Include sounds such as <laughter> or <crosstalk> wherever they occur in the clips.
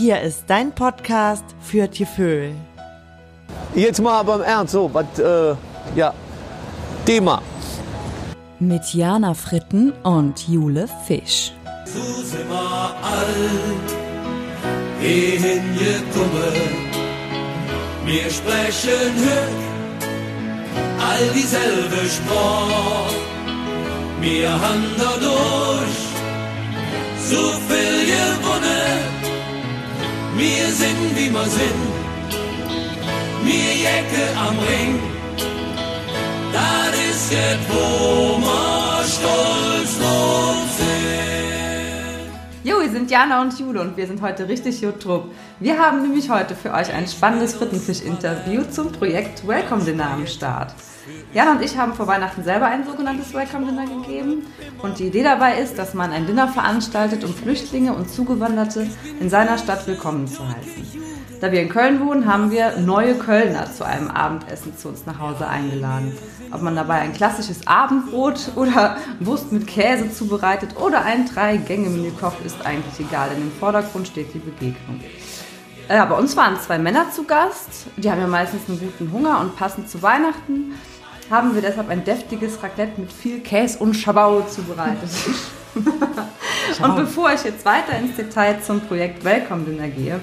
Hier ist dein Podcast für Tieföhl. Jetzt mal aber im Ernst, so, was, äh, ja, Thema. Mit Jana Fritten und Jule Fisch. So sind wir alt, hingekommen. Wir sprechen hüt, all dieselbe Sprache. Wir haben dadurch so viel gewonnen. Wir sind, wie wir sind. Wir Jacke am Ring. Das ist jetzt, wo wir stolz drauf sind. Jo, wir sind Jana und Jule und wir sind heute richtig YouTube. Wir haben nämlich heute für euch ein spannendes Frittenfisch-Interview zum Projekt Welcome Dinner am Start. Jana und ich haben vor Weihnachten selber ein sogenanntes Welcome Dinner gegeben und die Idee dabei ist, dass man ein Dinner veranstaltet, um Flüchtlinge und Zugewanderte in seiner Stadt willkommen zu heißen. Da wir in Köln wohnen, haben wir neue Kölner zu einem Abendessen zu uns nach Hause eingeladen. Ob man dabei ein klassisches Abendbrot oder Wurst mit Käse zubereitet oder ein Drei-Gänge-Menü kocht, ist eigentlich egal, denn im Vordergrund steht die Begegnung. Ja, bei uns waren zwei Männer zu Gast. Die haben ja meistens einen guten Hunger und passend zu Weihnachten haben wir deshalb ein deftiges Raclette mit viel Käse und Schabau zubereitet. <laughs> <laughs> und bevor ich jetzt weiter ins Detail zum Projekt Welcome Dinner gehe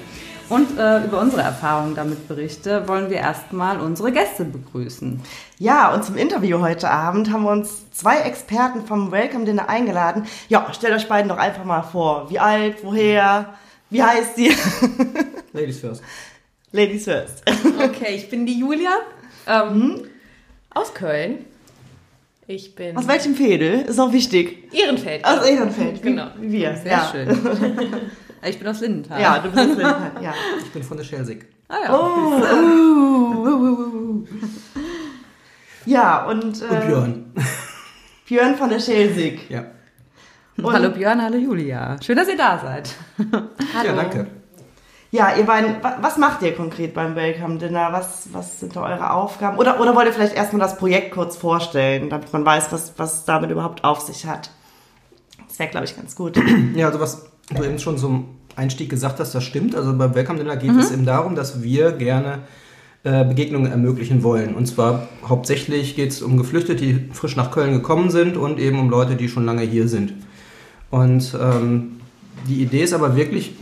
und äh, über unsere Erfahrungen damit berichte, wollen wir erstmal unsere Gäste begrüßen. Ja, und zum Interview heute Abend haben wir uns zwei Experten vom Welcome Dinner eingeladen. Ja, stellt euch beiden doch einfach mal vor. Wie alt, woher, wie heißt sie? <laughs> Ladies first. Ladies first. Okay, ich bin die Julia ähm, aus Köln. Ich bin Aus welchem Fädel? Ist auch wichtig. Ehrenfeld. Aus Ehrenfeld. wie- Genau. Wie wir. Sehr ja. schön. <laughs> Ich bin aus Lindenthal. Ja, du bist aus Lindenthal, ja. <laughs> Ich bin von der Schelsig. Ah, ja. Oh, uh, uh, uh, uh. Ja, und, Und äh, Björn. Björn von der Schelsig. Ja. Und- hallo Björn, hallo Julia. Schön, dass ihr da seid. ja, danke. Ja, ihr beiden, wa- was macht ihr konkret beim Welcome Dinner? Was, was sind da eure Aufgaben? Oder, oder wollt ihr vielleicht erstmal das Projekt kurz vorstellen, damit man weiß, was, was es damit überhaupt auf sich hat? Das wäre, glaube ich, ganz gut. Ja, also was du eben schon zum Einstieg gesagt hast, das stimmt. Also beim Welcome Dinner geht es eben darum, dass wir gerne äh, Begegnungen ermöglichen wollen. Und zwar hauptsächlich geht es um Geflüchtete, die frisch nach Köln gekommen sind und eben um Leute, die schon lange hier sind. Und ähm, die Idee ist aber wirklich,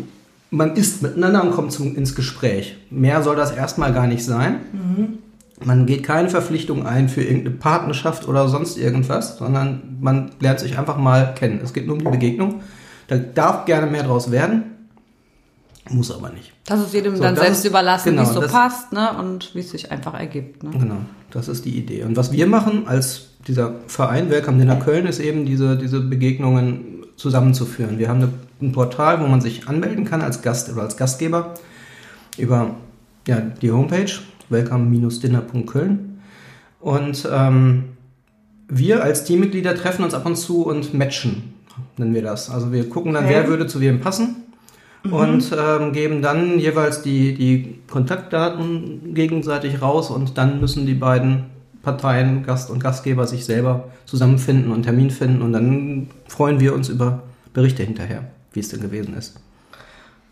man isst miteinander und kommt zum, ins Gespräch. Mehr soll das erstmal gar nicht sein. Man geht keine Verpflichtung ein für irgendeine Partnerschaft oder sonst irgendwas, sondern man lernt sich einfach mal kennen. Es geht nur um die Begegnung. Da darf gerne mehr draus werden, muss aber nicht. Das ist jedem So, dann selbst ist- überlassen, genau, wie es so das- passt ne? und wie es sich einfach ergibt. Ne? Genau, das ist die Idee. Und was wir machen als dieser Verein Welcome Dinner Köln ist eben diese, diese Begegnungen zusammenzuführen. Wir haben eine, ein Portal, wo man sich anmelden kann als Gast oder als Gastgeber über ja, die Homepage welcome-dinner.köln. Und ähm, wir als Teammitglieder treffen uns ab und zu und matchen, nennen wir das. Also wir gucken dann, Okay. wer würde zu wem passen und ähm, geben dann jeweils die, die Kontaktdaten gegenseitig raus und dann müssen die beiden Parteien, Gast und Gastgeber, sich selber zusammenfinden und Termin finden und dann freuen wir uns über Berichte hinterher, wie es denn gewesen ist.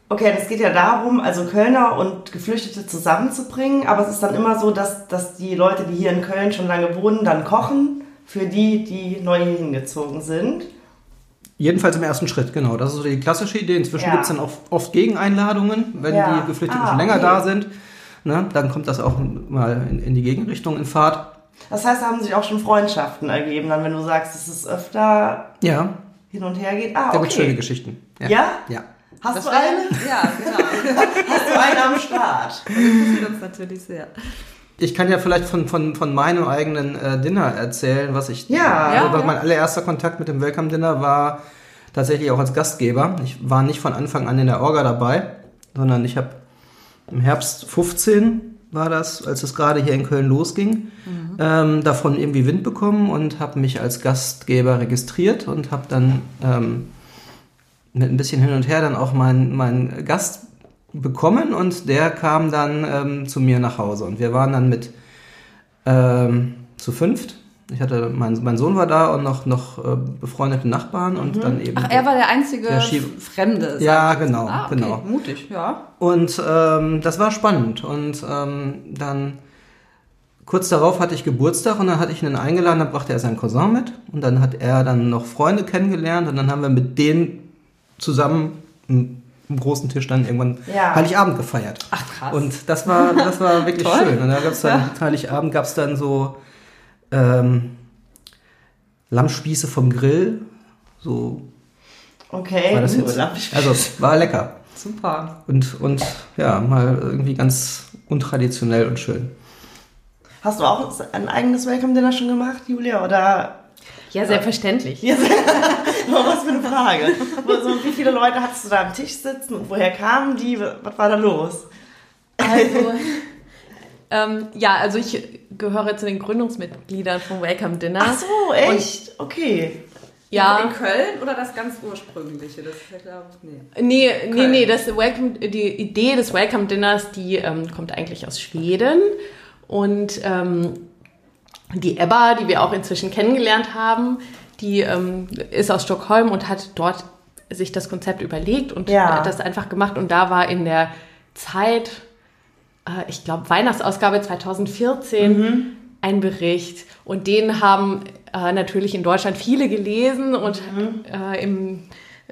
Okay, das geht ja darum, also Kölner und Geflüchtete zusammenzubringen, aber es ist dann immer so, dass, dass die Leute, die hier in Köln schon lange wohnen, dann kochen für die, die neu hier hingezogen sind. Jedenfalls im ersten Schritt, genau. Das ist so die klassische Idee. Inzwischen Ja. gibt es dann auch oft Gegeneinladungen, wenn Ja. die Geflüchteten Ah, schon länger okay. da sind. Ne, dann kommt das auch mal in, in die Gegenrichtung in Fahrt. Das heißt, da haben sich auch schon Freundschaften ergeben, dann wenn du sagst, dass es öfter Ja, hin und her geht. Ah, da gibt schöne okay. Geschichten. Ja? Ja. Hast Das du eine? Ja, genau. <laughs> Hast du eine am Start? Das interessiert uns natürlich sehr. Ich kann ja vielleicht von, von, von meinem eigenen äh, Dinner erzählen, was ich. Ja. Ja, ja. Mein allererster Kontakt mit dem Welcome Dinner war tatsächlich auch als Gastgeber. Ich war nicht von Anfang an in der Orga dabei, sondern ich habe im Herbst 15 war das, als es gerade hier in Köln losging, ähm, davon irgendwie Wind bekommen und habe mich als Gastgeber registriert und habe dann ähm, mit ein bisschen hin und her dann auch meinen meinen Gast bekommen und der kam dann ähm, zu mir nach Hause und wir waren dann mit ähm, zu fünft Ich hatte, mein, mein Sohn war da und noch, noch äh, befreundete Nachbarn und dann eben. Ach, er war der einzige Der Fremde. Ja, genau. Ah, okay. genau. Mutig, ja. Und ähm, das war spannend. Und ähm, dann kurz darauf hatte ich Geburtstag und dann hatte ich ihn eingeladen, dann brachte er seinen Cousin mit und dann hat er dann noch Freunde kennengelernt und dann haben wir mit denen zusammen im großen Tisch dann irgendwann Ja. Heiligabend gefeiert. Ach, krass. Und das war, das war <laughs> wirklich Toll. schön. Und da gab es dann, Heiligabend gab es dann so ähm, Lammspieße vom Grill. So Okay, war das jetzt. Also war lecker. Super. Und, und ja, mal irgendwie ganz untraditionell und schön. Hast du auch ein eigenes Welcome Dinner schon gemacht, Julia? Oder Ja, selbstverständlich. Ja, oh, was für eine Frage. So, wie viele Leute hattest du da am Tisch sitzen und woher kamen die? Was war da los? Also, ähm, ja, also ich gehöre zu den Gründungsmitgliedern von Welcome Dinner. Ach so, echt? Okay. ja. In Köln oder das ganz ursprüngliche? Das ist ja, glaube ich, nee. Nee, nee, nee, das Welcome, die Idee des Welcome Dinners, die ähm, kommt eigentlich aus Schweden. Und ähm, die Ebba, die wir auch inzwischen kennengelernt haben, die ähm, ist aus Stockholm und hat dort sich das Konzept überlegt und Ja. hat das einfach gemacht. Und da war in der Zeit, äh, ich glaube, Weihnachtsausgabe 2014 ein Bericht. Und den haben äh, natürlich in Deutschland viele gelesen und äh, im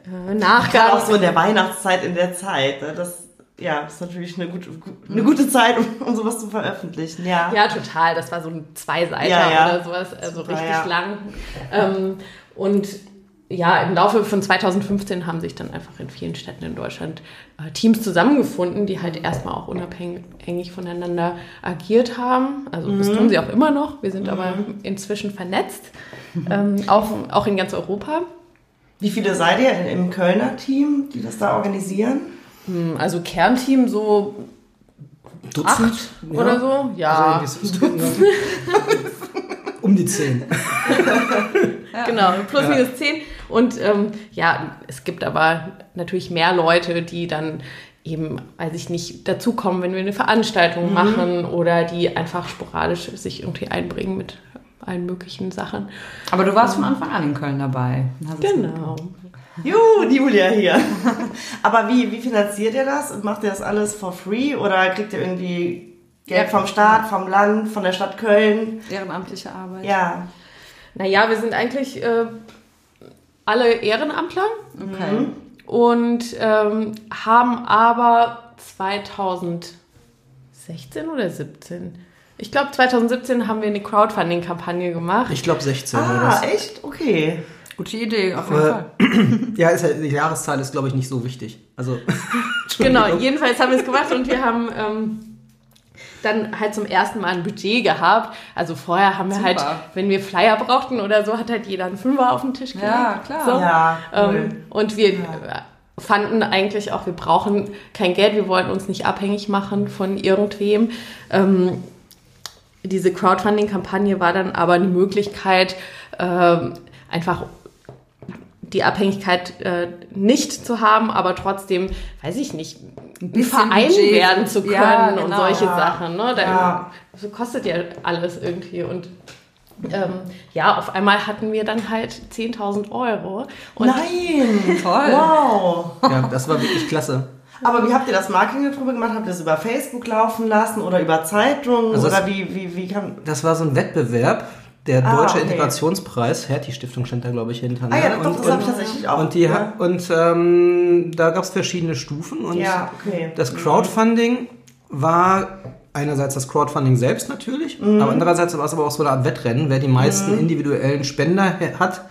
äh, Nachgang. Auch so in der Weihnachtszeit, in der Zeit. Ne? Das ja, ist natürlich eine gute, eine gute Zeit, um, um sowas zu veröffentlichen. Ja. Ja, total. Das war so ein Zweiseiter Ja, ja. oder sowas, also Super, richtig ja. lang. Ähm, und ja, im Laufe von 2015 haben sich dann einfach in vielen Städten in Deutschland äh, Teams zusammengefunden, die halt erstmal auch unabhängig voneinander agiert haben. Also das Mhm. tun sie auch immer noch. Wir sind aber inzwischen vernetzt, ähm, auch, auch in ganz Europa. Wie viele seid ihr im Kölner Team, die das da organisieren? Also Kernteam so Dutzend? acht oder so. Ja, Also <laughs> um die zehn. <laughs> Genau, plus minus 10. Und ähm, ja, es gibt aber natürlich mehr Leute, die dann eben, weiß ich nicht, dazukommen, wenn wir eine Veranstaltung machen oder die einfach sporadisch sich irgendwie einbringen mit allen möglichen Sachen. Aber du warst von Anfang an in Köln dabei. Genau. Juhu, die Julia hier. <laughs> Aber wie, wie finanziert ihr das? Macht ihr das alles for free oder kriegt ihr irgendwie Geld vom Staat, vom Land, von der Stadt Köln? Ehrenamtliche Arbeit. Ja. Naja, wir sind eigentlich äh, alle Ehrenamtler Okay. und ähm, haben aber 2016 oder 17? Ich glaube 2017 haben wir eine Crowdfunding-Kampagne gemacht. Ich glaube 16 war Ah, das. echt? Okay. Gute Idee, auf jeden Aber- Fall. <clears throat> Ja, ist ja, die Jahreszahl ist, glaube ich, nicht so wichtig. Also, <laughs> Genau, jedenfalls haben wir es gemacht und wir haben ähm, dann halt zum ersten Mal ein Budget gehabt. Also vorher haben wir Super. halt, wenn wir Flyer brauchten oder so, hat halt jeder einen Fünfer auf den Tisch gelegt. Ja, klar. So. Ja, cool. Ähm, und wir äh, fanden eigentlich auch, wir brauchen kein Geld, wir wollten uns nicht abhängig machen von irgendwem. Ähm, diese Crowdfunding-Kampagne war dann aber eine Möglichkeit, ähm, einfach die Abhängigkeit äh, nicht zu haben, aber trotzdem, weiß ich nicht, ein bisschen Verein Budget. werden zu können Ja, und genau, solche ja. Sachen. Ne? Da, Ja. So kostet ja alles irgendwie und ähm, ja, auf einmal hatten wir dann halt 10.000 Euro. Und Nein! <laughs> Toll. Wow! ja, das war wirklich klasse. Aber wie habt ihr das Marketing darüber gemacht? Habt ihr das über Facebook laufen lassen oder über Zeitungen? Also oder das- wie, wie, wie kann. Das war so ein Wettbewerb. Der Ah, Deutsche okay. Integrationspreis, Hertie-Stiftung stand da, glaube ich, hinter. Ah ja, ne? doch, das habe ich tatsächlich auch. Und, die, ja. und ähm, da gab es verschiedene Stufen. Und Ja, okay. das Crowdfunding war einerseits das Crowdfunding selbst natürlich, Mhm. aber andererseits war es aber auch so eine Art Wettrennen, wer die meisten individuellen Spender hat.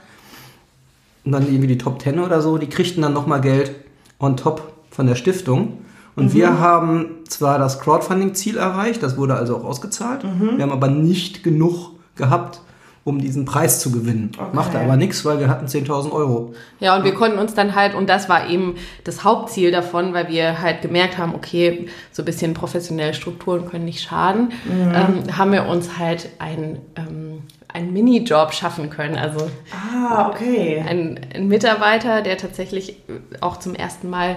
Und dann irgendwie die Top 10 oder so, die kriegten dann nochmal Geld on top von der Stiftung. Und Mhm. wir haben zwar das Crowdfunding-Ziel erreicht, das wurde also auch ausgezahlt, Mhm. wir haben aber nicht genug gehabt, um diesen Preis zu gewinnen. Machte aber nichts, weil wir hatten 10.000 Euro. Ja, und wir konnten uns dann halt, und das war eben das Hauptziel davon, weil wir halt gemerkt haben, okay, so ein bisschen professionelle Strukturen können nicht schaden, ähm, haben wir uns halt ein, ähm, einen Minijob schaffen können. Also Ah, okay. ein, ein Mitarbeiter, der tatsächlich auch zum ersten Mal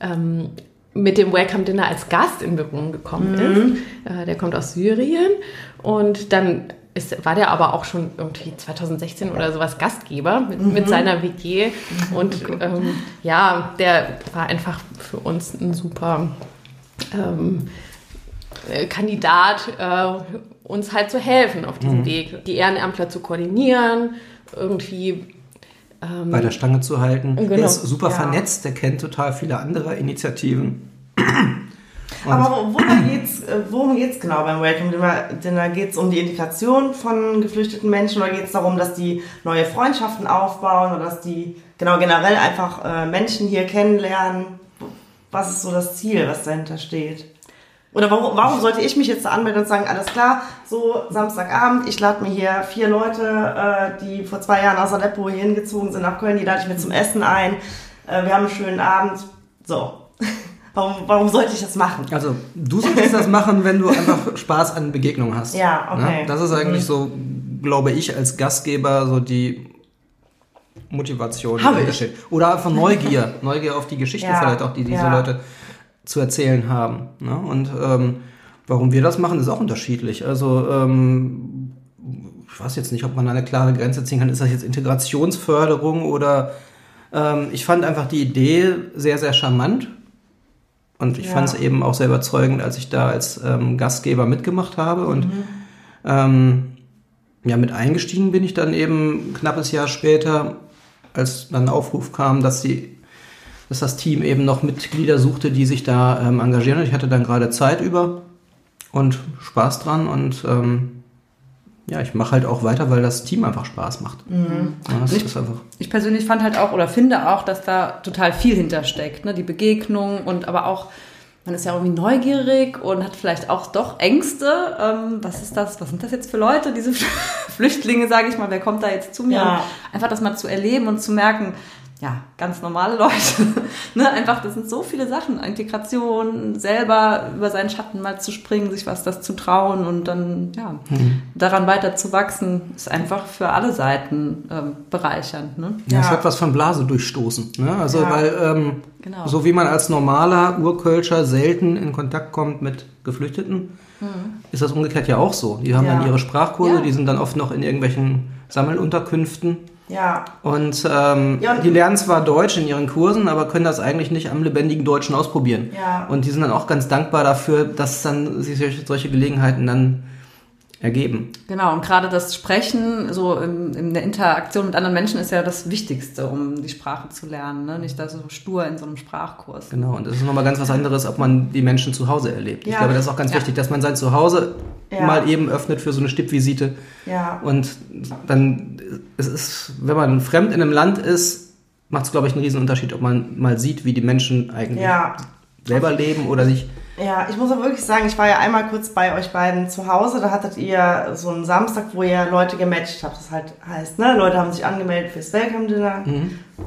ähm, mit dem Welcome Dinner als Gast in Berührung gekommen ist. Äh, der kommt aus Syrien und dann ist, war der aber auch schon irgendwie 2016 oder sowas Gastgeber mit, mit seiner WG. Und ähm, ja, der war einfach für uns ein super ähm, äh, Kandidat, äh, uns halt zu helfen auf diesem Weg, die Ehrenämtler zu koordinieren, irgendwie bei der Stange zu halten. Genau. Der ist super Ja. vernetzt, der kennt total viele andere Initiativen. Aber wo- worum geht's, äh, worum geht's genau beim Welcome Dinner? Dinner geht's um die Integration von geflüchteten Menschen oder geht's darum, dass die neue Freundschaften aufbauen oder dass die genau generell einfach äh, Menschen hier kennenlernen? Was ist so das Ziel, was dahinter steht? Oder warum, warum sollte ich mich jetzt da anmelden und sagen, alles klar, so Samstagabend, ich lade mir hier vier Leute, äh, die vor zwei Jahren aus Aleppo hier hingezogen sind nach Köln, die lade ich mir zum Essen ein. Äh, wir haben einen schönen Abend. So. <laughs> Warum, warum sollte ich das machen? Also du solltest das machen, wenn du einfach Spaß an Begegnungen hast. Ja, okay. Ne? Das ist eigentlich so, glaube ich, als Gastgeber so die Motivation. die Hab dahinter ich. Oder einfach Neugier. <laughs> Neugier auf die Geschichte Ja, vielleicht auch, die diese ja. Leute zu erzählen haben. Ne? Und ähm, warum wir das machen, ist auch unterschiedlich. Also ähm, ich weiß jetzt nicht, ob man eine klare Grenze ziehen kann. Ist das jetzt Integrationsförderung oder ähm, ich fand einfach die Idee sehr, sehr charmant. Und ich Ja. fand es eben auch sehr überzeugend, als ich da als ähm, Gastgeber mitgemacht habe. Und ähm, ja, mit eingestiegen bin ich dann eben ein knappes Jahr später, als dann Aufruf kam, dass sie, dass das Team eben noch Mitglieder suchte, die sich da ähm, engagieren. Und ich hatte dann gerade Zeit über und Spaß dran und ähm, ja, ich mache halt auch weiter, weil das Team einfach Spaß macht. Ja, das ist einfach. Ich persönlich fand halt auch oder finde auch, dass da total viel hintersteckt. Ne? Die Begegnung und aber auch, man ist ja irgendwie neugierig und hat vielleicht auch doch Ängste. Ähm, was ist das? Was sind das jetzt für Leute, diese <laughs> Flüchtlinge, sage ich mal? Wer kommt da jetzt zu mir? Ja. Einfach das mal zu erleben und zu merken, ja, ganz normale Leute. <laughs> ne? Einfach, das sind so viele Sachen. Integration, selber über seinen Schatten mal zu springen, sich was das zu trauen und dann, ja, daran weiter zu wachsen, ist einfach für alle Seiten ähm, bereichernd. Ne? Ja, es Ja. hat was von Blase durchstoßen. Ne? Also, Ja. weil ähm, Genau. so wie man als normaler Urkölscher selten in Kontakt kommt mit Geflüchteten, ist das umgekehrt ja auch so. Die haben Ja. dann ihre Sprachkurse, die sind dann oft noch in irgendwelchen Sammelunterkünften. Ja, Und, ähm, Ja, und- die lernen zwar Deutsch in ihren Kursen, aber können das eigentlich nicht am lebendigen Deutschen ausprobieren. Ja. Und die sind dann auch ganz dankbar dafür, dass dann sich solche, solche Gelegenheiten dann ergeben. Genau, und gerade das Sprechen, so in, in der Interaktion mit anderen Menschen ist ja das Wichtigste, um die Sprache zu lernen. Ne? Nicht da so stur in so einem Sprachkurs. Genau, und das ist nochmal ganz was anderes, ob man die Menschen zu Hause erlebt. Ich Ja. glaube, das ist auch ganz wichtig, dass man sein Zuhause Ja. mal eben öffnet für so eine Stippvisite. ja. Und dann, es ist, wenn man fremd in einem Land ist, macht es, glaube ich, einen Unterschied, ob man mal sieht, wie die Menschen eigentlich Ja. Selber leben oder sich. Ja, ich muss aber wirklich sagen, ich war ja einmal kurz bei euch beiden zu Hause. Da hattet ihr so einen Samstag, wo ihr Leute gematcht habt. Das halt heißt, ne, Leute haben sich angemeldet fürs Welcome Dinner.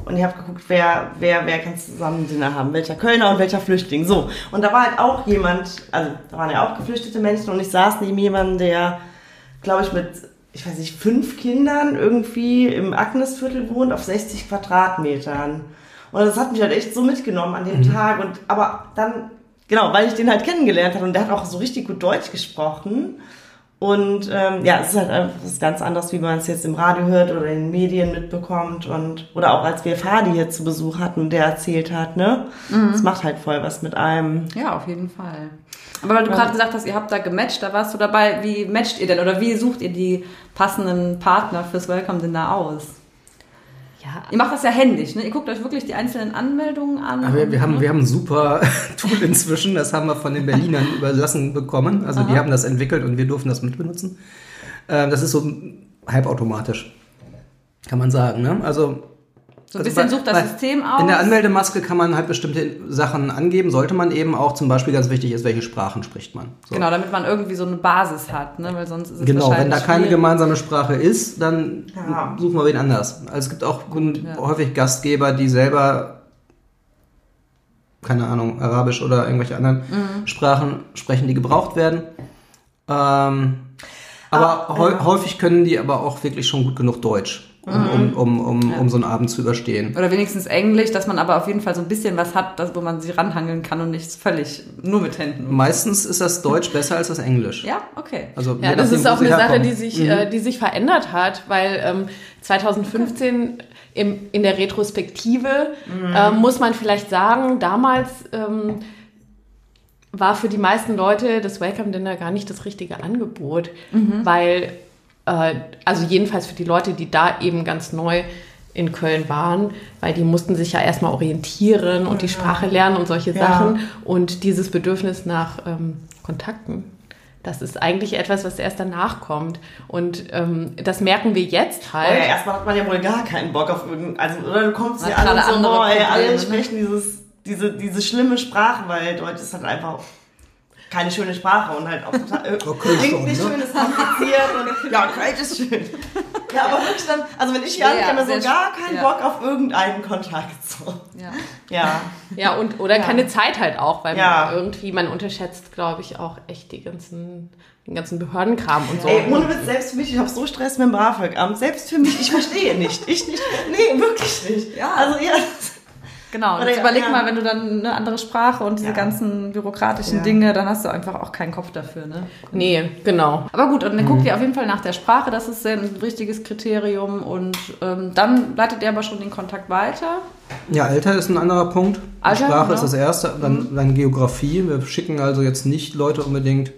Und ihr habt geguckt, wer, wer, wer kann zusammen ein Dinner haben. Welcher Kölner und welcher Flüchtling. So. Und da war halt auch jemand, also da waren ja auch geflüchtete Menschen und ich saß neben jemandem, der, glaube ich, mit, ich weiß nicht, fünf Kindern irgendwie im Agnesviertel wohnt auf 60 Quadratmetern. Und das hat mich halt echt so mitgenommen an dem Tag. Und aber dann, genau, weil ich den halt kennengelernt habe und der hat auch so richtig gut Deutsch gesprochen. Und ähm, ja, es ist halt einfach was ganz anderes, wie man es jetzt im Radio hört oder in den Medien mitbekommt. Und oder auch als wir Fadi hier zu Besuch hatten und der erzählt hat, ne? Das macht halt voll was mit einem. Ja, auf jeden Fall. Aber weil du gerade gesagt hast, ihr habt da gematcht, da warst du dabei. Wie matcht ihr denn oder wie sucht ihr die passenden Partner fürs Welcome Dinner aus? Ja, Ihr macht das ja händisch, ne? Ihr guckt euch wirklich die einzelnen Anmeldungen an. Aber wir, wir, haben, wir haben ein super <laughs> Tool inzwischen, das haben wir von den Berlinern <laughs> überlassen bekommen. Also die haben das entwickelt und wir durften das mitbenutzen. Ähm, das ist so halbautomatisch, kann man sagen. Ne? Also So ein bisschen bei- sucht das bei- System aus. In der Anmeldemaske kann man halt bestimmte Sachen angeben, sollte man eben auch. Zum Beispiel ganz wichtig ist, welche Sprachen spricht man. So. Genau, damit man irgendwie so eine Basis hat, ne? Weil sonst ist es Genau, wenn da keine schwierig. gemeinsame Sprache ist, dann Ja. suchen wir wen anders. Also es gibt auch ja. häufig Gastgeber, die selber, keine Ahnung, Arabisch oder irgendwelche anderen Mhm. Sprachen sprechen, die gebraucht werden. Ähm, aber Ah, häu- ja. häufig können die aber auch wirklich schon gut genug Deutsch. Um, um, um, um, um so einen Abend zu überstehen. Oder wenigstens Englisch, dass man aber auf jeden Fall so ein bisschen was hat, das, wo man sich ranhangeln kann und nicht völlig nur mit Händen. Meistens ist das Deutsch besser als das Englisch. Ja, okay. Also, Ja, das nachdem, ist auch eine Sache, herkommen. die sich, äh, die sich verändert hat, weil ähm, 2015 im, in der Retrospektive äh, muss man vielleicht sagen, damals ähm, war für die meisten Leute das Welcome Dinner gar nicht das richtige Angebot, weil, äh, also jedenfalls für die Leute, die da eben ganz neu in Köln waren, weil die mussten sich ja erstmal orientieren und die Sprache lernen und solche Ja. Sachen und dieses Bedürfnis nach ähm, Kontakten. Das ist eigentlich etwas, was erst danach kommt. Und ähm, das merken wir jetzt Oh halt. ja, erstmal hat man ja wohl gar keinen Bock auf irgendein, also, oder du kommst ja an und so, ey, Probleme, alle sprechen dieses, diese, diese schlimme Sprache, weil Deutsch ist halt einfach keine schöne Sprache und halt auch total, äh, Okay, klingt schon, nicht ne? schön, ist kompliziert und, ja, Kölsch ist schön. Ja, aber wirklich dann, also wenn ich hier Ja, ankomme, so gar keinen ja. Bock auf irgendeinen Kontakt, so. Ja. Ja. Ja, und oder keine Zeit halt auch, weil Ja. man irgendwie, man unterschätzt, glaube ich, auch echt die ganzen, den ganzen Behördenkram und so. Ey, ohne Witz, selbst für mich, ich habe so Stress mit dem BAföG-Amt, selbst für mich, ich verstehe nicht. Ich nicht, nee, wirklich nicht. Ja. Also, ja. Genau, jetzt überleg ja. mal, wenn du dann eine andere Sprache und diese Ja. ganzen bürokratischen Ja. Dinge, dann hast du einfach auch keinen Kopf dafür, ne? Nee, genau. Aber gut, und dann guckt ihr auf jeden Fall nach der Sprache, das ist ein richtiges Kriterium und ähm, dann leitet ihr aber schon den Kontakt weiter. Ja, Alter ist ein anderer Punkt. Alter, Sprache genau. ist das erste, dann, dann Geografie. Wir schicken also jetzt nicht Leute unbedingt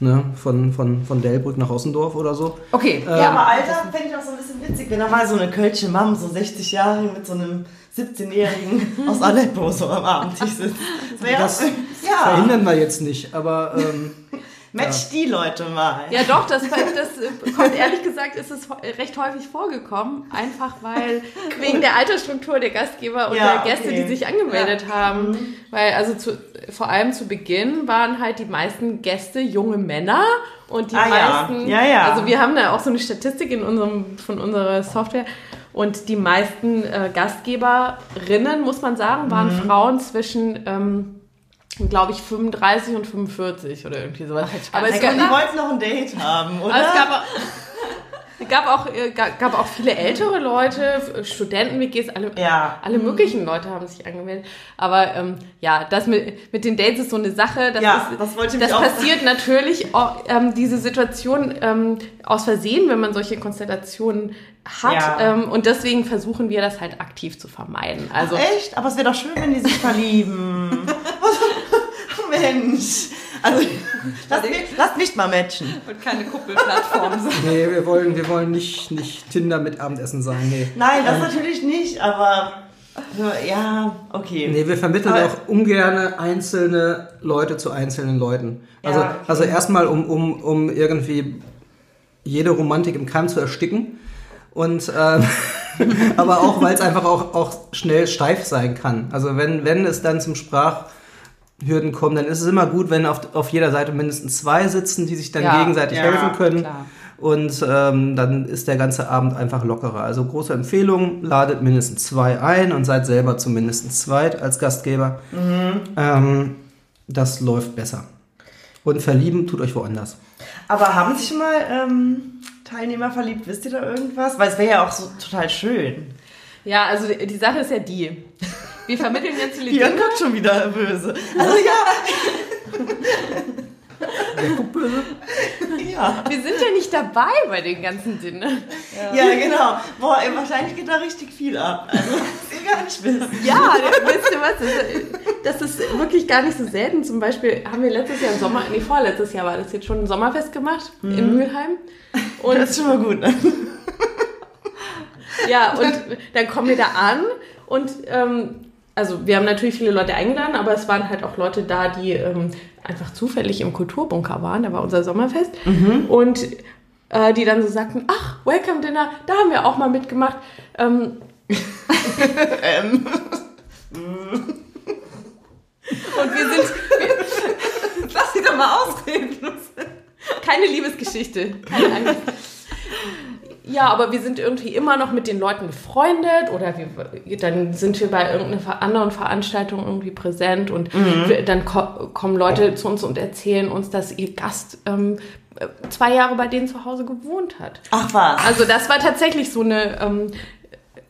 ne, von, von, von Delbrück nach Ossendorf oder so. Okay, Ja, aber Alter fände ich auch so ein bisschen witzig, wenn da mal so eine Kölsche Mam, so 60 Jahre mit so einem 17-Jährigen <laughs> aus Aleppo so am Abendtisch sitzt. Das, Das <laughs> ja, verhindern wir jetzt nicht, aber ähm, <laughs> match die Leute mal. Ja, doch, das, das kommt ehrlich gesagt, ist es recht häufig vorgekommen. Einfach weil <laughs> wegen der Altersstruktur der Gastgeber und Ja, der Gäste, okay. die sich angemeldet haben. Weil also zu, vor allem zu Beginn waren halt die meisten Gäste junge Männer und die Ah, ja. meisten. Ja, ja. Also wir haben da auch so eine Statistik in unserem, von unserer Software. Und die meisten äh, Gastgeberinnen, muss man sagen, waren Mhm. Frauen zwischen, ähm, glaube ich, 35 und 45 oder irgendwie sowas. Aber es gab, die wollten noch ein Date haben, oder? aber es gab auch, <laughs> gab auch, äh, gab, gab auch viele ältere Leute, Studenten-WGs, alle, Ja. alle möglichen Leute haben sich angemeldet. Aber ähm, ja, das mit, mit den Dates ist so eine Sache. Das, Ja, ist, das wollte ich das auch passiert natürlich, auch, ähm, diese Situation ähm, aus Versehen, wenn man solche Konstellationen hat. Ja. Ähm, und deswegen versuchen wir das halt aktiv zu vermeiden. Also Echt? Aber es wäre doch schön, wenn die sich verlieben. <laughs> Mensch. Also, lass, mich, lass mich mal matchen. wird keine Kuppelplattform sein. nee, wir wollen, wir wollen nicht, nicht Tinder mit Abendessen sein. Nee. Nein, das natürlich nicht, aber ja, okay. Nee, wir vermitteln Aber- auch ungerne einzelne Leute zu einzelnen Leuten. Also, Ja, okay. also erstmal, um, um, um irgendwie jede Romantik im Keim zu ersticken. Und ähm, <laughs> aber auch, weil es einfach auch, auch schnell steif sein kann. Also wenn, wenn es dann zum Sprachhürden kommt, dann ist es immer gut, wenn auf, auf jeder Seite mindestens zwei sitzen, die sich dann Ja, gegenseitig ja, helfen können. klar. Und ähm, dann ist der ganze Abend einfach lockerer. Also große Empfehlung, ladet mindestens zwei ein und seid selber zumindest zweit als Gastgeber. Ähm, das läuft besser. Und verlieben tut euch woanders. Aber haben sich schon mal ähm, Teilnehmer verliebt? Wisst ihr da irgendwas? Weil es wäre ja auch so total schön. ja, also die Sache ist ja die. Wir vermitteln jetzt die Legende. guckt schon wieder böse. Also ja. Wer guckt böse? Ja, Wir sind ja nicht dabei bei den ganzen Dingen. ja genau. Boah, ey, wahrscheinlich geht da richtig viel ab. Also, was ihr gar nicht wisst. Ja, weißt du was? Das ist, ist wirklich gar nicht so selten. Zum Beispiel haben wir letztes Jahr im Sommer, nee, vorletztes Jahr war das jetzt schon ein Sommerfest gemacht in Mülheim. Und Das ist schon mal gut. Ne? ja, und dann kommen wir da an und ähm, also wir haben natürlich viele Leute eingeladen, aber es waren halt auch Leute da, die ähm, einfach zufällig im Kulturbunker waren. Da war unser Sommerfest. Und äh, die dann so sagten, ach, Welcome Dinner, da haben wir auch mal mitgemacht. Ähm, Ähm, <laughs> und wir sind Lass sie doch mal ausreden. keine Liebesgeschichte, keine Angst. Ja, aber wir sind irgendwie immer noch mit den Leuten befreundet oder wir, dann sind wir bei irgendeiner anderen Veranstaltung irgendwie präsent und wir, dann ko kommen Leute zu uns und erzählen uns, dass ihr Gast ähm, äh, zwei Jahre bei denen zu Hause gewohnt hat. Ach was. Also das war tatsächlich so eine ähm,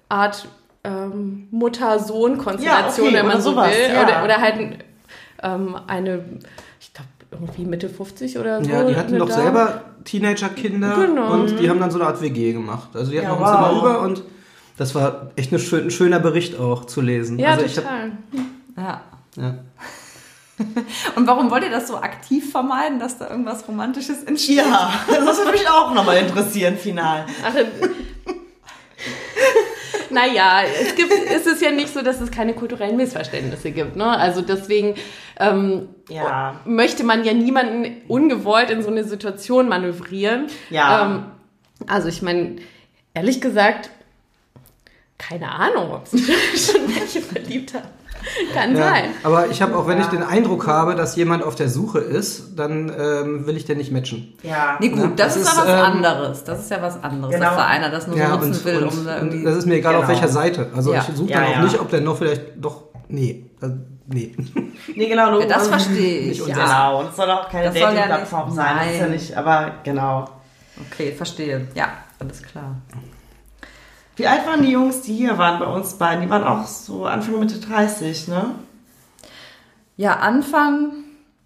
Art ähm, Mutter-Sohn-Konstellation, Ja, okay, wenn man so sowas, will. ja. Oder, oder halt ähm, eine, ich glaube, irgendwie Mitte 50 oder so. Ja, die hatten doch Dame. selber Teenager-Kinder Genau. und die haben dann so eine Art WG gemacht. Also die hatten Ja, noch ein Zimmer wow. über und das war echt eine schön, ein schöner Bericht auch zu lesen. Ja, also ich hab, total. Ja. ja. <laughs> Und warum wollt ihr das so aktiv vermeiden, dass da irgendwas Romantisches entsteht? Ja, das würde mich auch nochmal interessieren, final. Ach, naja, es gibt, es ist ja nicht so, dass es keine kulturellen Missverständnisse gibt. Ne? Also deswegen ähm, Ja. möchte man ja niemanden ungewollt in so eine Situation manövrieren. Ja. Ähm, also ich meine, ehrlich gesagt, keine Ahnung, ob sich <laughs> schon welche verliebt haben. <laughs> Kann Ja, sein. aber ich habe auch, wenn ich den Eindruck habe, dass jemand auf der Suche ist, dann ähm, will ich den nicht matchen. Ja. Nee, gut, Ja, das, das ist ja was ähm, anderes. Das ist ja was anderes, Genau. dass da einer das nur so nutzen und, will, und, um da irgendwie. das ist mir egal, auf Genau. welcher Seite. Also Ja. ich suche Ja, dann auch ja. nicht, ob der noch vielleicht doch. Nee. Also, nee. <laughs> Nee, genau. Ja, das verstehe ich. Ja. Genau, und es soll auch keine ja Dating-Plattform sein. Das ist ja nicht, aber genau. Okay, verstehe. Ja, alles klar. Wie alt waren die Jungs, die hier waren bei uns beiden? Die waren auch so Anfang Mitte 30, ne? Ja, Anfang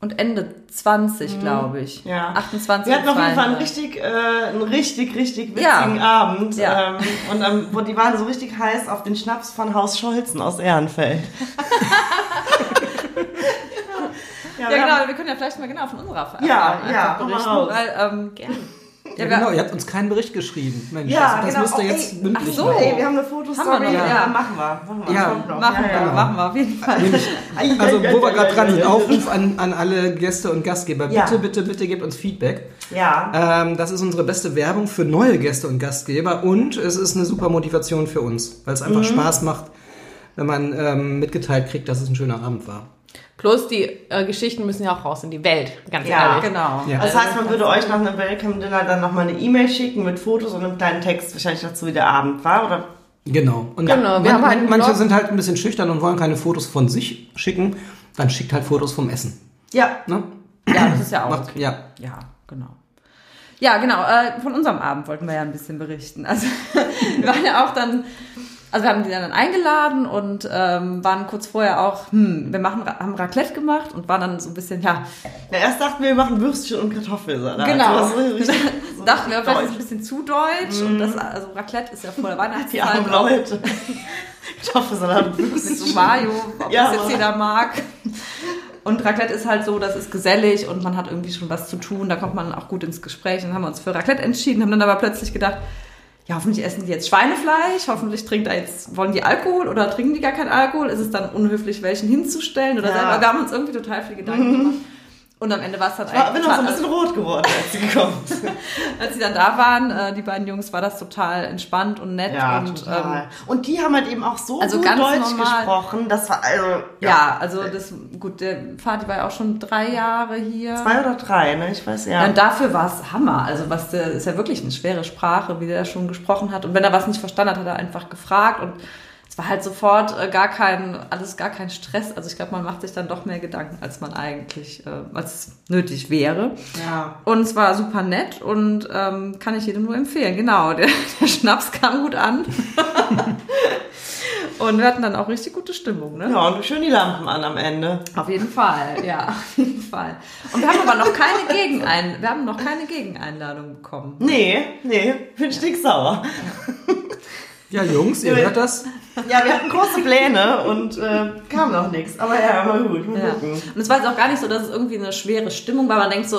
und Ende 20, glaube ich. Mhm. Ja. 28. Wir hatten auf jeden Fall einen 32. richtig, äh, einen richtig, richtig Ja. witzigen Abend. Ja. Ähm, und ähm, wo die waren so richtig heiß auf den Schnaps von Haus Scholzen aus Ehrenfeld. <laughs> Ja, wir genau, wir können ja vielleicht mal genau von unserer Erfahrung Ja, einfach ja, berichten, weil, ähm, Ja, genau, ihr habt uns keinen Bericht geschrieben. Mensch, Ja, das, das genau. müsst ihr Oh, jetzt ey, mündlich ach so. machen. Ey, wir haben eine Fotostory. Haben ja. ja. machen wir. Machen wir. Ja, machen wir, ja. machen wir auf jeden Fall. <laughs> Also, wo wir gerade dran sind, auf. Aufruf an, an alle Gäste und Gastgeber. Ja. Bitte, bitte, bitte gebt uns Feedback. Ja. Ähm, das ist unsere beste Werbung für neue Gäste und Gastgeber und es ist eine super Motivation für uns, weil es einfach Spaß macht, wenn man ähm, mitgeteilt kriegt, dass es ein schöner Abend war. Plus die äh, Geschichten müssen ja auch raus in die Welt, ganz Ja, ehrlich. Genau. Ja. Das heißt, man würde euch nach einem Welcome-Dinner dann nochmal eine E-Mail schicken mit Fotos und einem kleinen Text, wahrscheinlich dazu, wie der Abend war, oder? Genau. Und Genau, wir man, haben einen manche Blog. sind halt ein bisschen schüchtern und wollen keine Fotos von sich schicken, dann schickt halt Fotos vom Essen. Ja. Ne? Ja, das ist ja auch Macht, okay. ja. Ja, genau. Ja, genau. Äh, von unserem Abend wollten wir ja ein bisschen berichten. Also <laughs> wir waren ja auch dann, also wir haben die dann eingeladen und ähm, waren kurz vorher auch, hm, wir machen, haben Raclette gemacht und waren dann so ein bisschen, ja, ja. Erst dachten wir, wir machen Würstchen und Kartoffelsalat. genau. Also, richtig, so <laughs> dachten wir, vielleicht ist ein bisschen zu deutsch und das, also Raclette ist ja vor der Die Weihnachtszeit. armen Leute. <laughs> Kartoffelsalat und mit Würstchen. so Mayo, ob Ja, das jetzt jeder mag. Und Raclette ist halt so, das ist gesellig und man hat irgendwie schon was zu tun, da kommt man auch gut ins Gespräch. Dann haben wir uns für Raclette entschieden, haben dann aber plötzlich gedacht, ja, hoffentlich essen die jetzt Schweinefleisch, hoffentlich trinkt da jetzt, wollen die Alkohol oder trinken die gar keinen Alkohol? Ist es dann unhöflich, welchen hinzustellen oder Ja. selber? Wir haben uns irgendwie total viel Gedanken gemacht. Und am Ende war es halt Ich bin auch so ein total- bisschen rot geworden, als sie gekommen <laughs> sind. als sie dann da waren, äh, die beiden Jungs, war das total entspannt und nett und ähm, und die haben halt eben auch so also gut ganz Deutsch normal. gesprochen. Das war also Ja, also das, gut, der Vati war ja auch schon drei Jahre hier. zwei oder drei, ne? Ich weiß Ja, ja. und dafür war es Hammer. Also was der ist ja wirklich eine schwere Sprache, wie der schon gesprochen hat. Und wenn er was nicht verstanden hat, hat er einfach gefragt. Und war halt sofort äh, gar kein, alles gar kein Stress. Also ich glaube, man macht sich dann doch mehr Gedanken, als man eigentlich, äh, als nötig wäre. ja. Und es war super nett und ähm, kann ich jedem nur empfehlen. Genau, <laughs> der, der Schnaps kam gut an. <laughs> und wir hatten dann auch richtig gute Stimmung, ne? Ja, und schön die Lampen an am Ende. Auf jeden Fall, ja, <laughs> auf jeden Fall. Und wir haben aber noch keine Gegenein wir haben noch keine Gegeneinladung bekommen. Nee, nee, bin stinksauer. Ja, Jungs, ihr hört das? Ja, wir hatten große Pläne und äh, kam noch nichts. Aber ja, mal gut, mal Ja. gucken. Und es war jetzt auch gar nicht so, dass es irgendwie eine schwere Stimmung war. Man denkt so,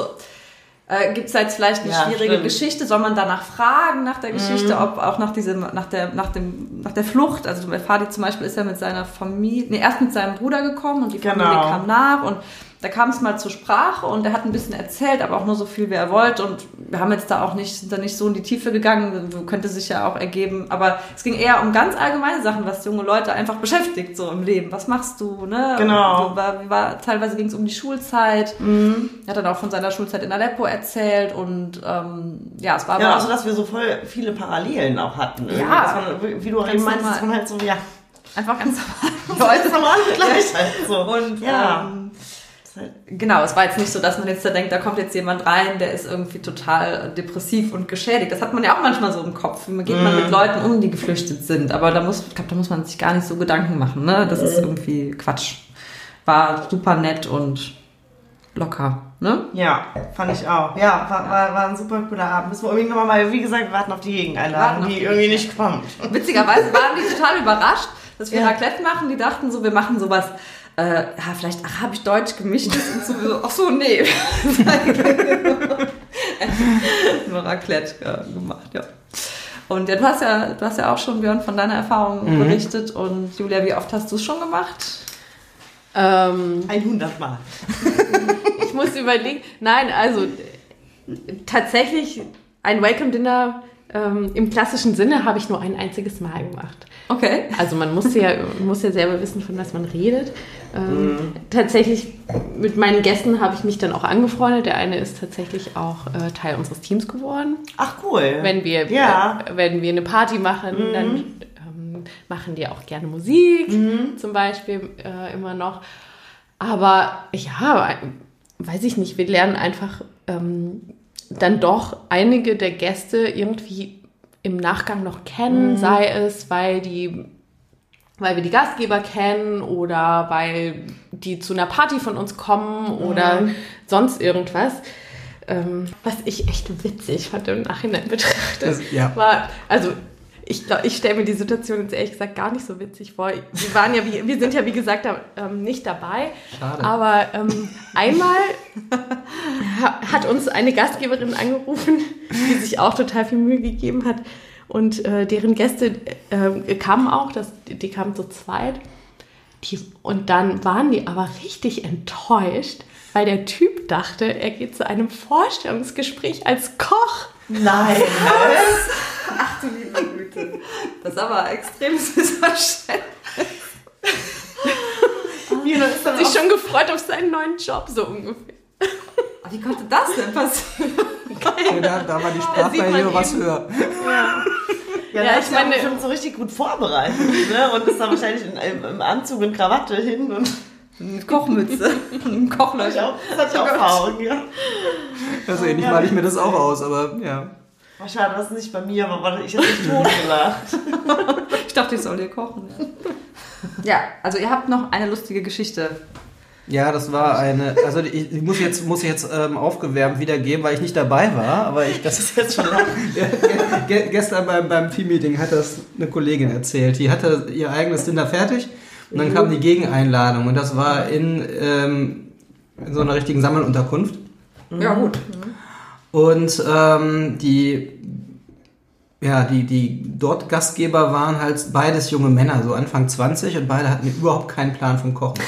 äh, gibt es jetzt vielleicht eine Ja, schwierige stimmt. Mhm. Geschichte? Soll man danach fragen nach der Geschichte, ob auch nach diesem, nach der, nach dem, nach der Flucht? Also bei Fadi zum Beispiel ist er mit seiner Familie, nee, erst mit seinem Bruder gekommen und die Familie Genau. kam nach und da kam es mal zur Sprache und er hat ein bisschen erzählt, aber auch nur so viel, wie er wollte. Und wir haben jetzt da auch nicht, sind da nicht so in die Tiefe gegangen, könnte sich ja auch ergeben. Aber es ging eher um ganz allgemeine Sachen, was junge Leute einfach beschäftigt so im Leben. Was machst du, ne? Genau. Wie war, war, teilweise ging es um die Schulzeit. Er hat dann auch von seiner Schulzeit in Aleppo erzählt und ähm, ja, es war Ja, also dass wir so voll viele Parallelen auch hatten. irgendwie. Ja. Man, wie du Ganz eben meinst, dass man halt so, ja, einfach <laughs> ganz normal. Leute normal gleich halt so. Und ja. ähm, Genau, es war jetzt nicht so, dass man jetzt da denkt, da kommt jetzt jemand rein, der ist irgendwie total depressiv und geschädigt. Das hat man ja auch manchmal so im Kopf. Wie geht man mit Leuten um, die geflüchtet sind? Aber da muss, ich glaube, da muss man sich gar nicht so Gedanken machen. Ne? Das ist irgendwie Quatsch. War super nett und locker. Ne? Ja, fand ich auch. Ja, war, war, war ein super cooler Abend. Müssen wir irgendwie nochmal mal, wie gesagt, wir warten auf die Gegeneinladung, die die irgendwie nicht kommt. Witzigerweise waren die <laughs> total überrascht, dass wir Ja. Raclette machen. Die dachten so, wir machen sowas, äh, ja, vielleicht arabisch-deutsch gemischtes und so. Wir so, Ach so, nee. Nur Raclette äh, gemacht, ja. Und ja, du hast ja, du hast ja auch schon, Björn, von deiner Erfahrung berichtet. Und Julia, wie oft hast du es schon gemacht? Ähm, 100 Mal. <laughs> ich muss überlegen. Nein, also tatsächlich ein Welcome Dinner ähm, im klassischen Sinne habe ich nur ein einziges Mal gemacht. Okay. Also man muss ja, muss ja selber wissen, von was man redet. Ähm, Tatsächlich mit meinen Gästen habe ich mich dann auch angefreundet. Der eine ist tatsächlich auch äh, Teil unseres Teams geworden. Ach cool. Wenn wir, Ja. äh, wenn wir eine Party machen, dann ähm, machen die auch gerne Musik, zum Beispiel äh, immer noch. Aber ja, weiß ich nicht, wir lernen einfach ähm, dann doch einige der Gäste irgendwie im Nachgang noch kennen, sei es, weil die weil wir die Gastgeber kennen oder weil die zu einer Party von uns kommen oder sonst irgendwas. Ähm, was ich echt witzig fand im Nachhinein betrachtet, Das- ja. war, also ich, ich stelle mir die Situation jetzt ehrlich gesagt gar nicht so witzig vor. Wir waren ja, wie, wir sind ja wie gesagt da, ähm, nicht dabei. Schade. Aber ähm, einmal ha- hat uns eine Gastgeberin angerufen, die sich auch total viel Mühe gegeben hat. Und äh, deren Gäste äh, kamen auch, das, die kamen zu zweit. Die, und dann waren die aber richtig enttäuscht, weil der Typ dachte, er geht zu einem Vorstellungsgespräch als Koch. Nein. <laughs> Ach du liebe Güte. Das ist aber extrem Missverständnis. Wie dann Sich auch schon gefreut auf seinen neuen Job, so ungefähr. Wie konnte das denn passieren? Ja, da, da war die Sprachbarriere was höher. Ja, Ja, ja ich meine, bestimmt so richtig gut vorbereitet. Ne? Und ist da wahrscheinlich in, im, im Anzug und Krawatte hin und Mit Kochmütze. Ein Kochlöcher. das hatte ich auch Erfahrung, ja. Also ähnlich male ich mir das auch aus, aber ja. War schade, das ist nicht bei mir, aber warte, ich habe mich totgelacht. Ich dachte, ich soll dir kochen. Ja. ja, also ihr habt noch eine lustige Geschichte. Ja, das war eine, also ich, ich muss jetzt, muss jetzt ähm, aufgewärmt wiedergeben, weil ich nicht dabei war, aber ich, das ist Jetzt schon <laughs> lang. Ge gestern beim, beim Teammeeting hat das eine Kollegin erzählt. Die hatte ihr eigenes Dinner fertig und dann kam die Gegeneinladung und das war in, ähm, in so einer richtigen Sammelunterkunft. Ja, gut. Und ähm, die, ja, die, die dort Gastgeber waren halt beides junge Männer, so Anfang 20 und beide hatten überhaupt keinen Plan vom Kochen.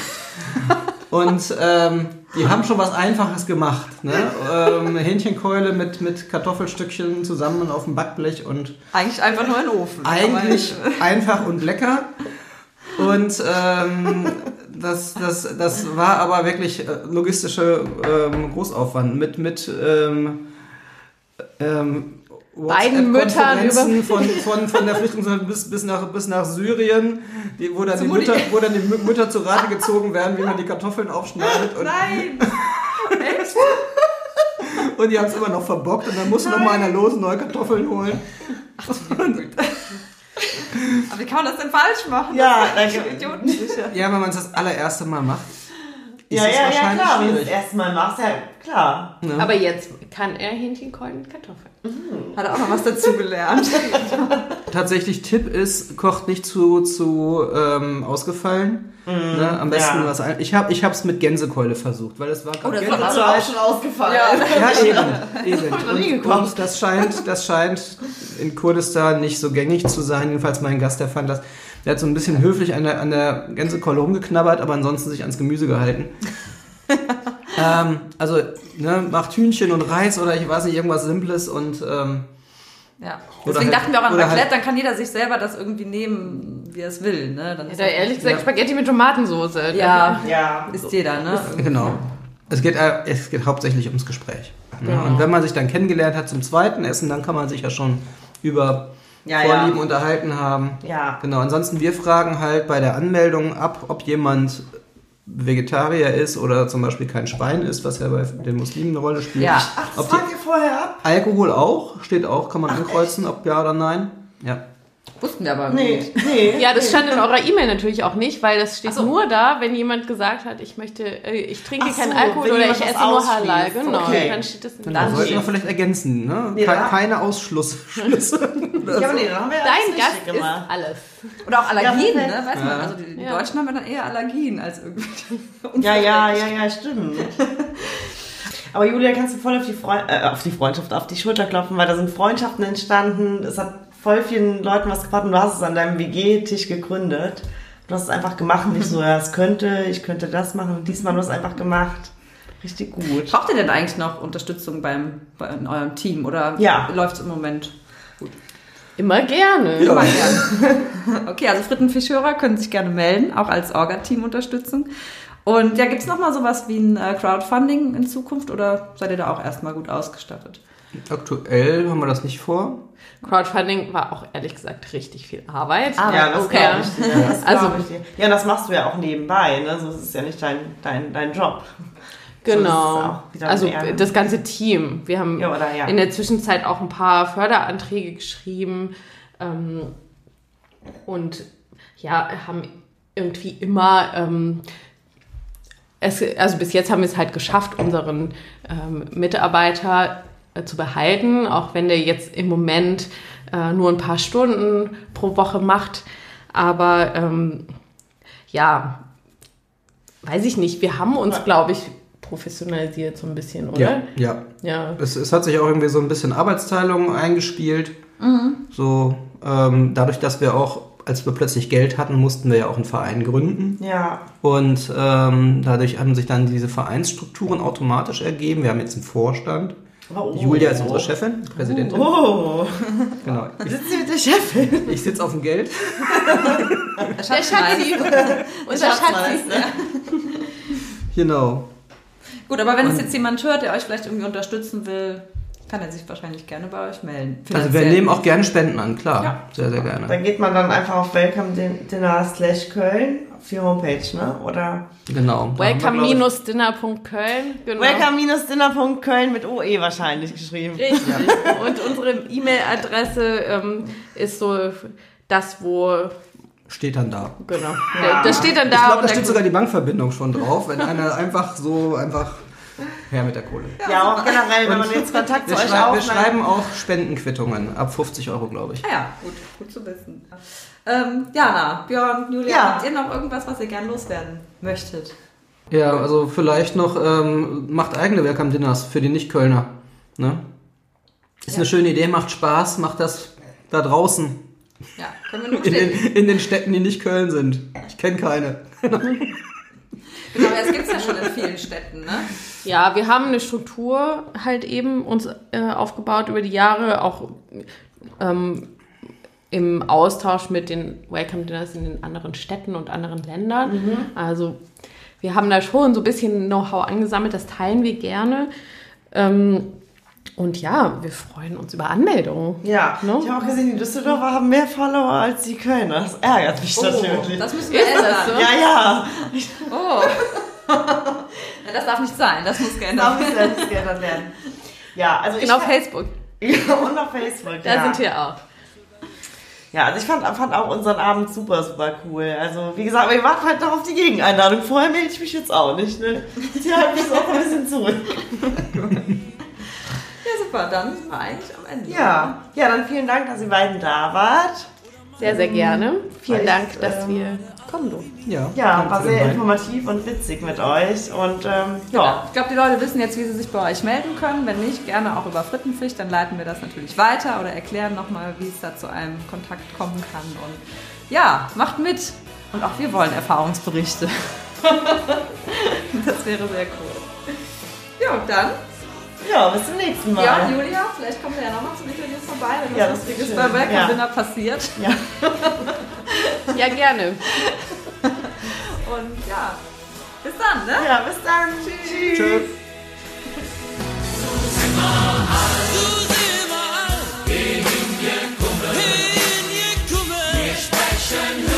Und ähm, die haben schon was Einfaches gemacht. Ne? Ähm, Hähnchenkeule mit, mit Kartoffelstückchen zusammen auf dem Backblech und Eigentlich einfach nur ein Ofen. eigentlich <laughs> einfach und lecker. Und ähm, das, das, das war aber wirklich äh, logistische ähm, Großaufwand mit, mit ähm, ähm, Beiden Müttern WhatsApp-Konferenzen von, von, von der Flüchtlingshilfe bis, bis, nach, bis nach Syrien, die, wo, dann die. Mütter, wo dann die Mü- Mütter zu Rate gezogen werden, wie man die Kartoffeln aufschneidet. Und, Nein! Echt? <laughs> und die haben es immer noch verbockt und dann musste noch mal einer los neue Kartoffeln holen. Aber wie kann man das denn falsch machen? Ja, das ist ja. Ja, wenn man es das allererste Mal macht, Ja, es ja, ja, wahrscheinlich klar. Wenn du das schwierig. erste Mal machst, ja, klar. Aber jetzt kann er Hähnchenkeulen mit Kartoffeln. Hat er auch noch was dazu gelernt. <laughs> Tatsächlich Tipp ist, kocht nicht zu, zu ähm, ausgefallen. ne? Am besten ja. was ein. Ich habe ich hab's mit Gänsekeule versucht, weil es war gerade das war Das ist auch schon ausgefallen. Ja, eben. eben. noch nie Und, gekocht. und das scheint, das scheint in Kurdistan nicht so gängig zu sein. Jedenfalls mein Gast, der fand das. Der hat so ein bisschen höflich an der, an der Gänsekeule rumgeknabbert, aber ansonsten sich ans Gemüse gehalten. <laughs> ähm, also, ne, macht Hühnchen und Reis oder ich weiß nicht, irgendwas Simples und ähm, Ja. Oder Deswegen halt- dachten wir auch an oder Raclette, halt- dann kann jeder sich selber das irgendwie nehmen, wie er es will. Ne? Dann ist Da das- ehrlich gesagt Ja. Spaghetti mit Tomatensoße. ja, Ja. ist jeder, ne? Genau. Es geht, äh, es geht hauptsächlich ums Gespräch. Ne? Und wenn man sich dann kennengelernt hat zum zweiten Essen, dann kann man sich ja schon über Ja, Vorlieben ja. unterhalten haben. Ja. Genau. Ansonsten, wir fragen halt bei der Anmeldung ab, ob jemand Vegetarier ist oder zum Beispiel kein Schwein ist, was ja bei den Muslimen eine Rolle spielt. Ja. Ach, das fragt ihr vorher ab? Alkohol auch, steht auch, kann man ankreuzen, ob ja oder nein. Ja. Wussten wir aber Nee, nicht. <laughs> nee. Ja, das stand in eurer E-Mail natürlich auch nicht, weil das steht so. nur da, wenn jemand gesagt hat, ich möchte, äh, ich trinke Ach keinen so, Alkohol oder ich esse nur Halal. Genau, Okay. dann steht das Genau, dann sollten steht- wir vielleicht ergänzen, ne? Nee, Ke da- keine Ausschlussschlüsse. Ja, aber nee, dann haben wir ja Dein alles Gast richtig ist gemacht. alles. Oder auch Allergien, Ja, ne? Weiß man. Ja. Also die, die Ja. Deutschen haben ja dann eher Allergien als irgendwie. Ja, ja, ja, <laughs> ja, stimmt. Aber Julia, kannst du voll auf die, Freu äh, auf die Freundschaft, auf die Schulter klopfen, weil da sind Freundschaften entstanden. Es hat voll vielen Leuten was gebracht und du hast es an deinem WG-Tisch gegründet. Du hast es einfach gemacht, nicht so, <laughs> ja, es könnte, ich könnte das machen. Und diesmal hast du es einfach gemacht. Richtig gut. Braucht ihr denn eigentlich noch Unterstützung beim, bei, in eurem Team oder Ja. läuft es im Moment? Immer gerne. Ja. <laughs> Okay, also Frittenfischhörer können sich gerne melden, auch als Orga-Team-Unterstützung. Und ja, gibt es nochmal sowas wie ein äh, Crowdfunding in Zukunft oder seid ihr da auch erstmal gut ausgestattet? Aktuell haben wir das nicht vor. Crowdfunding war auch ehrlich gesagt richtig viel Arbeit. Ah, Ja, das okay. glaube ich dir. Das Also- ich dir. Ja, das machst du ja auch nebenbei, ne? So ist es ja nicht dein, dein, dein Job. So ist Genau. wieder Also mehr. das ganze Team. Wir haben Ja, oder ja. in der Zwischenzeit auch ein paar Förderanträge geschrieben ähm, und ja, haben irgendwie immer, ähm, es, also bis jetzt haben wir es halt geschafft, unseren ähm, Mitarbeiter zu behalten, auch wenn der jetzt im Moment äh, nur ein paar Stunden pro Woche macht. Aber ähm, ja, weiß ich nicht, wir haben uns, glaube ich, professionalisiert so ein bisschen, oder? Ja. Ja. Es, es hat sich auch irgendwie so ein bisschen Arbeitsteilung eingespielt. So, ähm, dadurch, dass wir auch, als wir plötzlich Geld hatten, mussten wir ja auch einen Verein gründen. Ja. Und ähm, dadurch haben sich dann diese Vereinsstrukturen automatisch ergeben. Wir haben jetzt einen Vorstand. Oh. Julia ist unsere Chefin, Präsidentin. Oh, Genau. <laughs> Ich, sitzt sie mit der Chefin? ich sitze auf dem Geld. Der Schatzi. Unser <laughs> Schatzi. Genau. Gut, aber wenn es jetzt jemand hört, der euch vielleicht irgendwie unterstützen will, kann er sich wahrscheinlich gerne bei euch melden. Also wir nehmen auch gerne Spenden an, klar. Ja. Sehr, sehr gerne. Dann geht man dann einfach auf welcome dinner slash Köln auf die Homepage, ne? Oder Genau. Welcome-dinner.köln. Genau. welcome-dinner.köln mit OE wahrscheinlich geschrieben. Richtig. Und unsere E-Mail-Adresse ähm, ist so das, wo. Steht dann da. Genau. Das steht dann da. Ich glaube, da steht sogar die Bankverbindung schon drauf, wenn einer <laughs> einfach so einfach her mit der Kohle. Ja, auch generell, wenn man jetzt Kontakt Wir, zu euch schrei wir aufnimmt. schreiben auch Spendenquittungen ab 50 Euro, glaube ich. Ah ja, gut, gut zu wissen. Ähm, Jana, Björn, Julia, Ja. habt ihr noch irgendwas, was ihr gern loswerden möchtet? Ja, also vielleicht noch, ähm, macht eigene Welcome Dinners für die Nicht-Kölner. Ne? Ist eine schöne Idee, macht Spaß, macht das da draußen. Ja, können wir nur In den, in den Städten, die nicht Köln sind. Ich kenne keine. <laughs> Genau, aber es gibt es ja schon in vielen Städten, ne? Ja, wir haben eine Struktur halt eben uns äh, aufgebaut über die Jahre, auch ähm, im Austausch mit den Welcome Dinners in den anderen Städten und anderen Ländern. Also wir haben da schon so ein bisschen Know-how angesammelt, das teilen wir gerne. Ähm, und ja, wir freuen uns über Anmeldungen. Ja, Ne? ich habe auch gesehen, die Düsseldorfer haben mehr Follower als die Kölner. Das ärgert mich natürlich. Das müssen wir das ändern. so? ja, ja. Oh. ja, das darf nicht sein, das muss geändert muss werden. selbst geändert werden. Ja, also ich Genau, auf Facebook. <laughs> Ja, und auf Facebook. Da ja. sind wir auch. Ja, also ich fand, fand auch unseren Abend super, super cool. Also, wie gesagt, aber ihr wartet halt noch auf die Gegeneinladung. Vorher melde ich mich jetzt auch nicht, ne? Sie halten mich auch ein bisschen zurück. <laughs> Ja, super, dann sind wir eigentlich am Ende. Ja, ja, dann vielen Dank, dass ihr beiden da wart. Sehr, sehr gerne. Vielen Weil Dank, ich, dass ähm, wir kommen durften. Ja, Ja, war sehr informativ und witzig mit euch. Und ähm, Ja. ja, Ich glaube, die Leute wissen jetzt, wie sie sich bei euch melden können. Wenn nicht, gerne auch über Frittenfisch, dann leiten wir das natürlich weiter oder erklären nochmal, wie es da zu einem Kontakt kommen kann. Und ja, macht mit. Und auch wir wollen Erfahrungsberichte. <laughs> das wäre sehr cool. Ja, und dann, ja, bis zum nächsten Mal. Ja, Julia, vielleicht kommen wir ja nochmal zum Interview vorbei, wenn ja, das Lustiges bei Welcome ja. passiert. Ja. <laughs> ja, gerne. Und ja, bis dann, ne? Ja, bis dann. Tschüss. Tschüss. Gegen ihr Kummer, wir sprechen